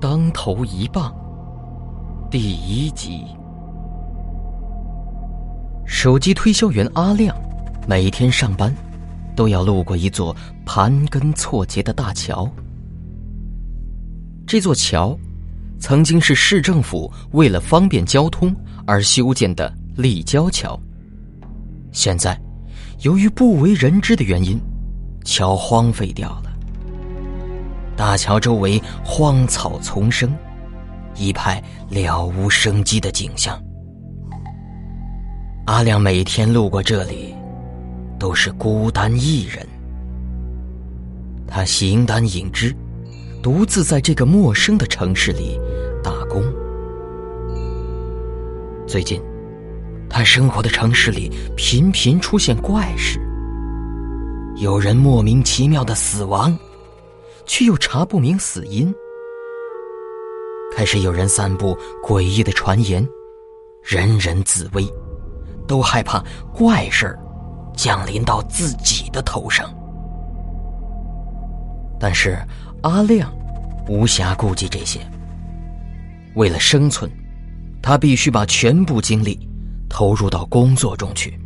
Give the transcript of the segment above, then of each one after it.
当头一棒，第一集。手机推销员阿亮每天上班都要路过一座盘根错节的大桥。这座桥曾经是市政府为了方便交通而修建的立交桥，现在由于不为人知的原因，桥荒废掉了。大桥周围荒草丛生，一派了无生机的景象。阿亮每天路过这里，都是孤单一人。他形单影只，独自在这个陌生的城市里打工。最近，他生活的城市里频频出现怪事，有人莫名其妙的死亡。却又查不明死因，开始有人散布诡异的传言，人人自危，都害怕怪事儿降临到自己的头上。但是阿亮无暇顾及这些，为了生存，他必须把全部精力投入到工作中去。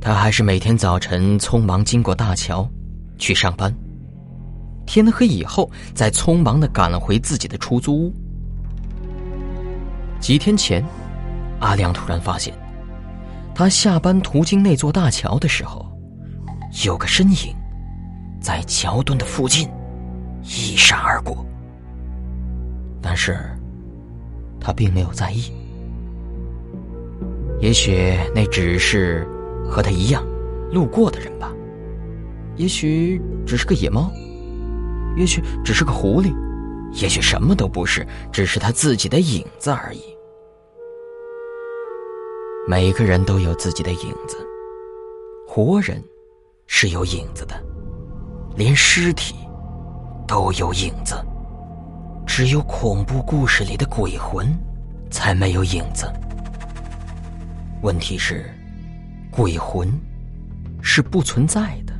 他还是每天早晨匆忙经过大桥。去上班，天黑以后再匆忙的赶回自己的出租屋。几天前，阿亮突然发现，他下班途经那座大桥的时候，有个身影在桥墩的附近一闪而过。但是，他并没有在意，也许那只是和他一样路过的人吧。也许只是个野猫，也许只是个狐狸，也许什么都不是，只是他自己的影子而已。每个人都有自己的影子，活人是有影子的，连尸体都有影子，只有恐怖故事里的鬼魂才没有影子。问题是，鬼魂是不存在的。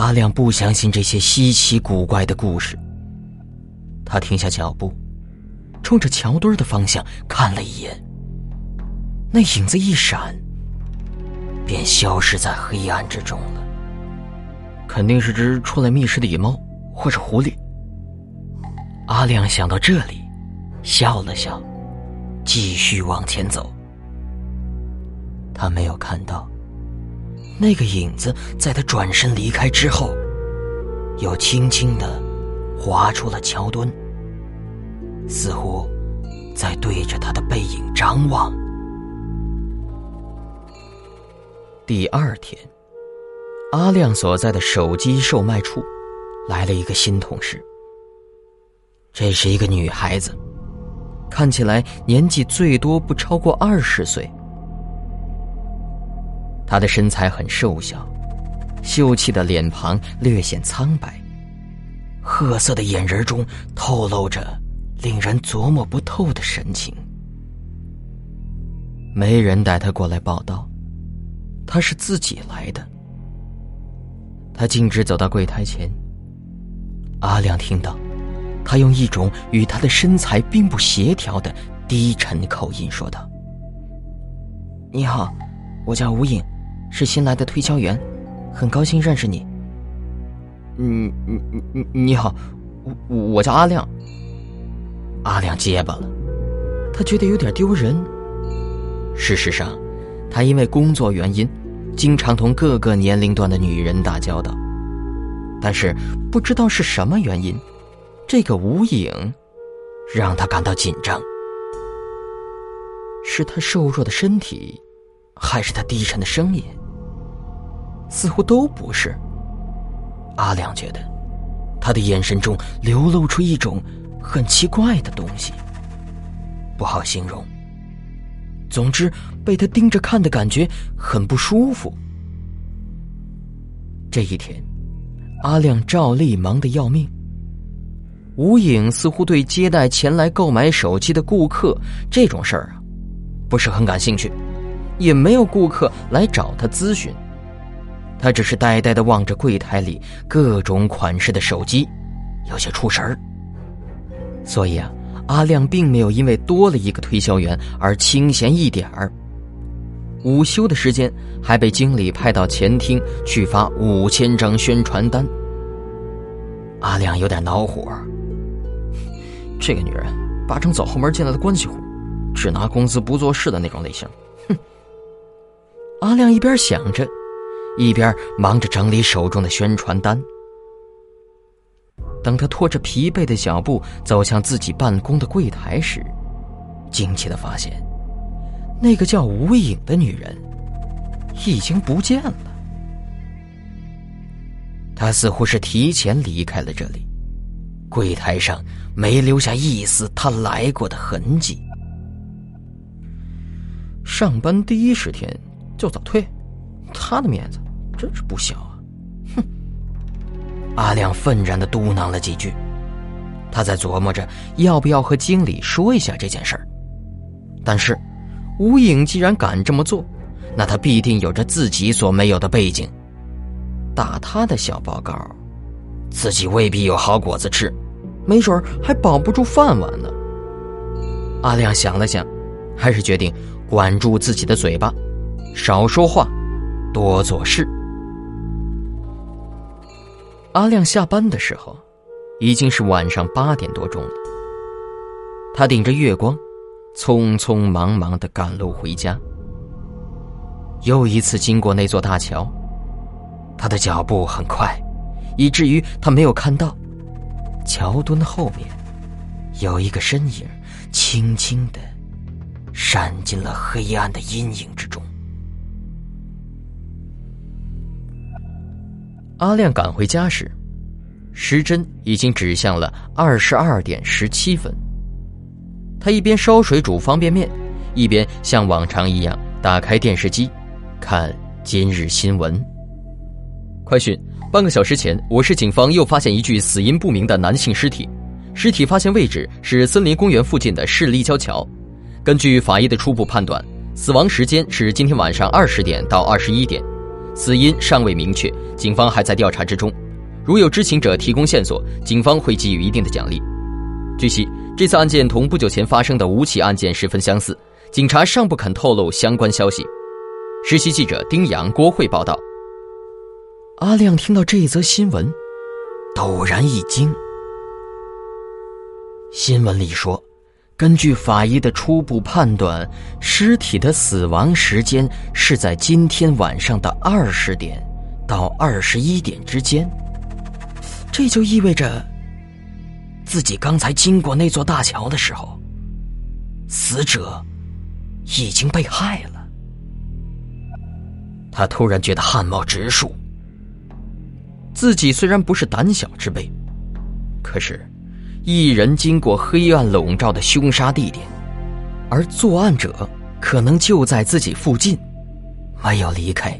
阿亮不相信这些稀奇古怪的故事。他停下脚步，冲着桥墩的方向看了一眼。那影子一闪，便消失在黑暗之中了。肯定是只出来觅食的野猫，或者狐狸。阿亮想到这里，笑了笑，继续往前走。他没有看到。那个影子在他转身离开之后，又轻轻的划出了桥墩，似乎在对着他的背影张望。第二天，阿亮所在的手机售卖处来了一个新同事。这是一个女孩子，看起来年纪最多不超过二十岁。她的身材很瘦小，秀气的脸庞略显苍白，褐色的眼仁中透露着令人琢磨不透的神情。没人带她过来报道，她是自己来的。他径直走到柜台前，阿亮听到，他用一种与他的身材并不协调的低沉口音说道：“你好，我叫吴影。”是新来的推销员，很高兴认识你。嗯，你你你你好，我我叫阿亮。阿亮结巴了，他觉得有点丢人。事实上，他因为工作原因，经常同各个年龄段的女人打交道。但是不知道是什么原因，这个无影让他感到紧张。是他瘦弱的身体，还是他低沉的声音？似乎都不是。阿亮觉得，他的眼神中流露出一种很奇怪的东西，不好形容。总之，被他盯着看的感觉很不舒服。这一天，阿亮照例忙得要命。吴影似乎对接待前来购买手机的顾客这种事儿啊，不是很感兴趣，也没有顾客来找他咨询。他只是呆呆的望着柜台里各种款式的手机，有些出神儿。所以啊，阿亮并没有因为多了一个推销员而清闲一点儿。午休的时间，还被经理派到前厅去发五千张宣传单。阿亮有点恼火，这个女人八成走后门进来的关系户，只拿工资不做事的那种类型。阿亮一边想着。一边忙着整理手中的宣传单。等他拖着疲惫的脚步走向自己办公的柜台时，惊奇的发现，那个叫吴影的女人已经不见了。她似乎是提前离开了这里，柜台上没留下一丝她来过的痕迹。上班第一十天就早退。他的面子真是不小啊！哼！阿亮愤然的嘟囔了几句，他在琢磨着要不要和经理说一下这件事儿。但是，吴影既然敢这么做，那他必定有着自己所没有的背景。打他的小报告，自己未必有好果子吃，没准还保不住饭碗呢。阿亮想了想，还是决定管住自己的嘴巴，少说话。多做事。阿亮下班的时候，已经是晚上八点多钟了。他顶着月光，匆匆忙忙的赶路回家。又一次经过那座大桥，他的脚步很快，以至于他没有看到桥墩后面有一个身影，轻轻的闪进了黑暗的阴影之中。阿亮赶回家时，时针已经指向了二十二点十七分。他一边烧水煮方便面，一边像往常一样打开电视机，看今日新闻。快讯：半个小时前，我市警方又发现一具死因不明的男性尸体，尸体发现位置是森林公园附近的市立交桥。根据法医的初步判断，死亡时间是今天晚上二十点到二十一点。死因尚未明确，警方还在调查之中。如有知情者提供线索，警方会给予一定的奖励。据悉，这次案件同不久前发生的五起案件十分相似，警察尚不肯透露相关消息。实习记者丁阳、郭慧报道。阿亮听到这一则新闻，陡然一惊。新闻里说。根据法医的初步判断，尸体的死亡时间是在今天晚上的二十点到二十一点之间。这就意味着，自己刚才经过那座大桥的时候，死者已经被害了。他突然觉得汗毛直竖。自己虽然不是胆小之辈，可是。一人经过黑暗笼罩的凶杀地点，而作案者可能就在自己附近，没有离开。